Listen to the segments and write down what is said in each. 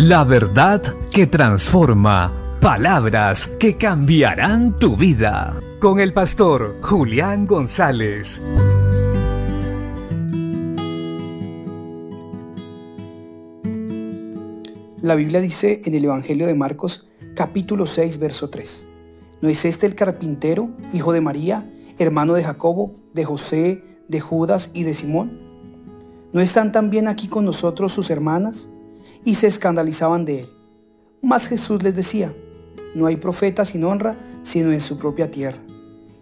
La verdad que transforma. Palabras que cambiarán tu vida. Con el pastor Julián González. La Biblia dice en el Evangelio de Marcos capítulo 6 verso 3. ¿No es este el carpintero, hijo de María, hermano de Jacobo, de José, de Judas y de Simón? ¿No están también aquí con nosotros sus hermanas? Y se escandalizaban de él. Mas Jesús les decía, no hay profeta sin honra sino en su propia tierra,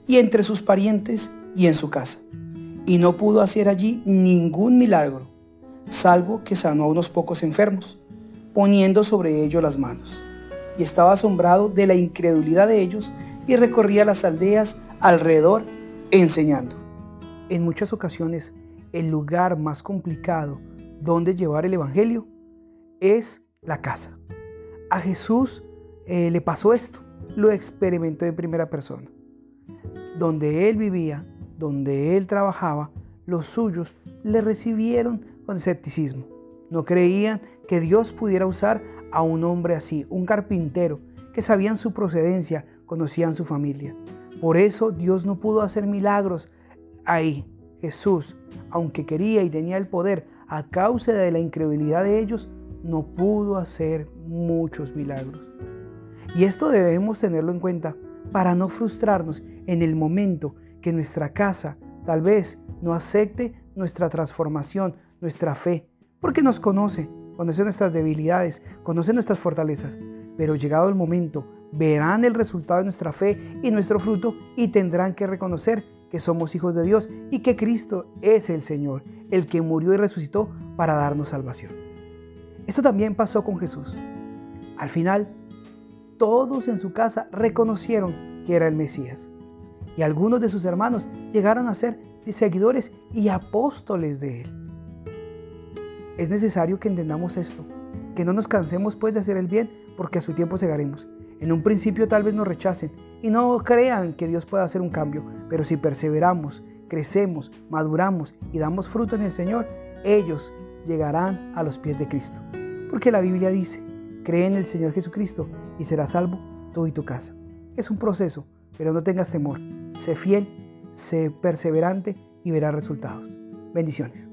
y entre sus parientes y en su casa. Y no pudo hacer allí ningún milagro, salvo que sanó a unos pocos enfermos, poniendo sobre ellos las manos. Y estaba asombrado de la incredulidad de ellos y recorría las aldeas alrededor enseñando. En muchas ocasiones, el lugar más complicado donde llevar el Evangelio es la casa. A Jesús eh, le pasó esto, lo experimentó en primera persona. Donde él vivía, donde él trabajaba, los suyos le recibieron con escepticismo. No creían que Dios pudiera usar a un hombre así, un carpintero, que sabían su procedencia, conocían su familia. Por eso Dios no pudo hacer milagros ahí. Jesús, aunque quería y tenía el poder, a causa de la incredulidad de ellos, no pudo hacer muchos milagros. Y esto debemos tenerlo en cuenta para no frustrarnos en el momento que nuestra casa tal vez no acepte nuestra transformación, nuestra fe, porque nos conoce, conoce nuestras debilidades, conoce nuestras fortalezas, pero llegado el momento verán el resultado de nuestra fe y nuestro fruto y tendrán que reconocer que somos hijos de Dios y que Cristo es el Señor, el que murió y resucitó para darnos salvación. Esto también pasó con Jesús. Al final, todos en su casa reconocieron que era el Mesías. Y algunos de sus hermanos llegaron a ser seguidores y apóstoles de él. Es necesario que entendamos esto, que no nos cansemos pues de hacer el bien porque a su tiempo segaremos. En un principio tal vez nos rechacen y no crean que Dios pueda hacer un cambio, pero si perseveramos, crecemos, maduramos y damos fruto en el Señor, ellos llegarán a los pies de Cristo. Porque la Biblia dice, cree en el Señor Jesucristo y serás salvo tú y tu casa. Es un proceso, pero no tengas temor. Sé fiel, sé perseverante y verás resultados. Bendiciones.